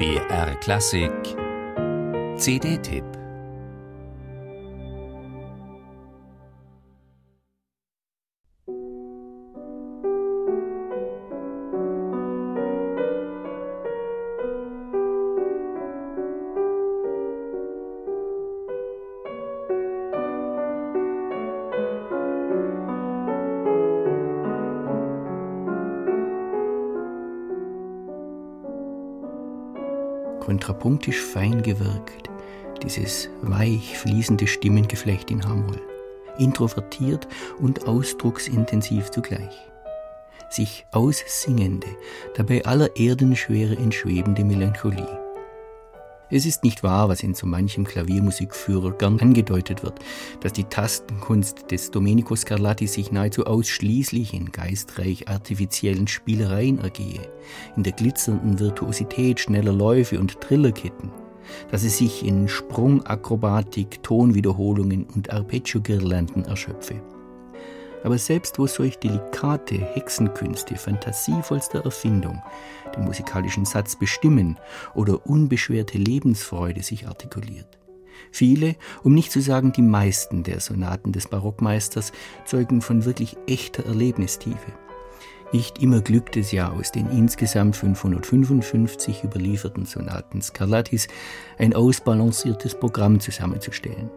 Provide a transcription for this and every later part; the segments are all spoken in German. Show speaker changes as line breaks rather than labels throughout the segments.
BR Klassik. CD-Tipp
kontrapunktisch fein gewirkt, dieses weich fließende Stimmengeflecht in H-Moll, introvertiert und ausdrucksintensiv zugleich. Sich aussingende, dabei aller Erdenschwere entschwebende Melancholie. Es ist nicht wahr, was in so manchem Klaviermusikführer gern angedeutet wird, dass die Tastenkunst des Domenico Scarlatti sich nahezu ausschließlich in geistreich artifiziellen Spielereien ergehe, in der glitzernden Virtuosität schneller Läufe und Trillerketten, dass es sich in Sprungakrobatik, Tonwiederholungen und Arpeggio-Girlanden erschöpfe. Aber selbst wo solch delikate Hexenkünste fantasievollster Erfindung den musikalischen Satz bestimmen oder unbeschwerte Lebensfreude sich artikuliert. Viele, um nicht zu sagen die meisten der Sonaten des Barockmeisters zeugen von wirklich echter Erlebnistiefe. Nicht immer glückt es ja aus den insgesamt 555 überlieferten Sonaten Scarlattis ein ausbalanciertes Programm zusammenzustellen.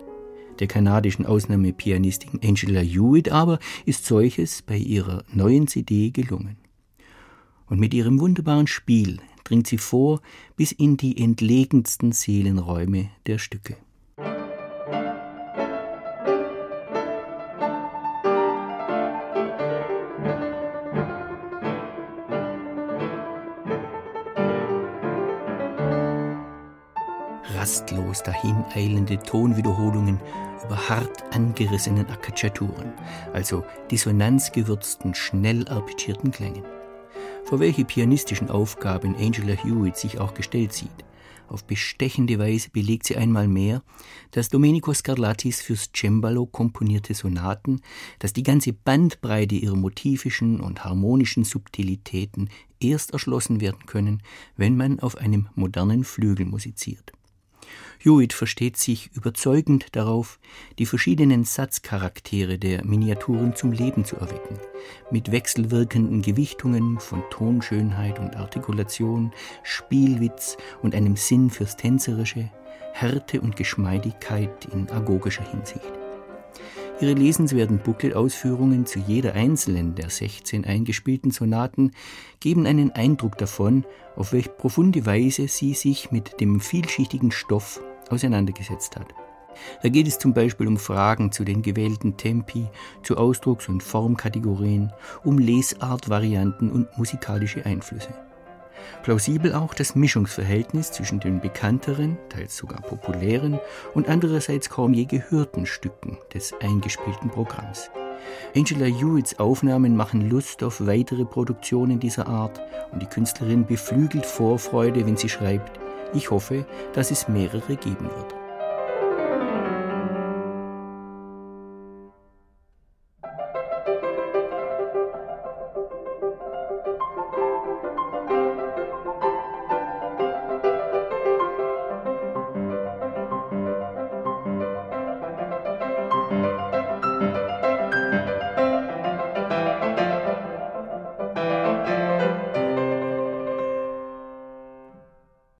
Der kanadischen Ausnahmepianistin Angela Hewitt aber ist solches bei ihrer neuen CD gelungen. Und mit ihrem wunderbaren Spiel dringt sie vor bis in die entlegensten Seelenräume der Stücke. Rastlos dahineilende Tonwiederholungen über hart angerissenen Accacciaturen, also dissonanzgewürzten, schnell arpeggierten Klängen. Vor welche pianistischen Aufgaben Angela Hewitt sich auch gestellt sieht, auf bestechende Weise belegt sie einmal mehr, dass Domenico Scarlattis fürs Cembalo komponierte Sonaten, dass die ganze Bandbreite ihrer motivischen und harmonischen Subtilitäten erst erschlossen werden können, wenn man auf einem modernen Flügel musiziert. Hewitt versteht sich überzeugend darauf, die verschiedenen Satzcharaktere der Miniaturen zum Leben zu erwecken, mit wechselwirkenden Gewichtungen von Tonschönheit und Artikulation, Spielwitz und einem Sinn fürs Tänzerische, Härte und Geschmeidigkeit in agogischer Hinsicht. Ihre lesenswerten Buckelausführungen zu jeder einzelnen der 16 eingespielten Sonaten geben einen Eindruck davon, auf welch profunde Weise sie sich mit dem vielschichtigen Stoff auseinandergesetzt hat. Da geht es zum Beispiel um Fragen zu den gewählten Tempi, zu Ausdrucks- und Formkategorien, um Lesartvarianten und musikalische Einflüsse. Plausibel auch das Mischungsverhältnis zwischen den bekannteren, teils sogar populären und andererseits kaum je gehörten Stücken des eingespielten Programms. Angela Hewitts Aufnahmen machen Lust auf weitere Produktionen dieser Art und die Künstlerin beflügelt Vorfreude, wenn sie schreibt, ich hoffe, dass es mehrere geben wird.